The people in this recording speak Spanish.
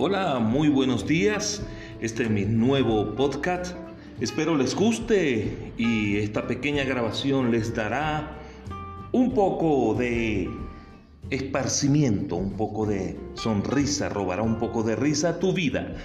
Hola, muy buenos días. Este es mi nuevo podcast. Espero les guste y esta pequeña grabación les dará un poco de esparcimiento, un poco de sonrisa, robará un poco de risa a tu vida.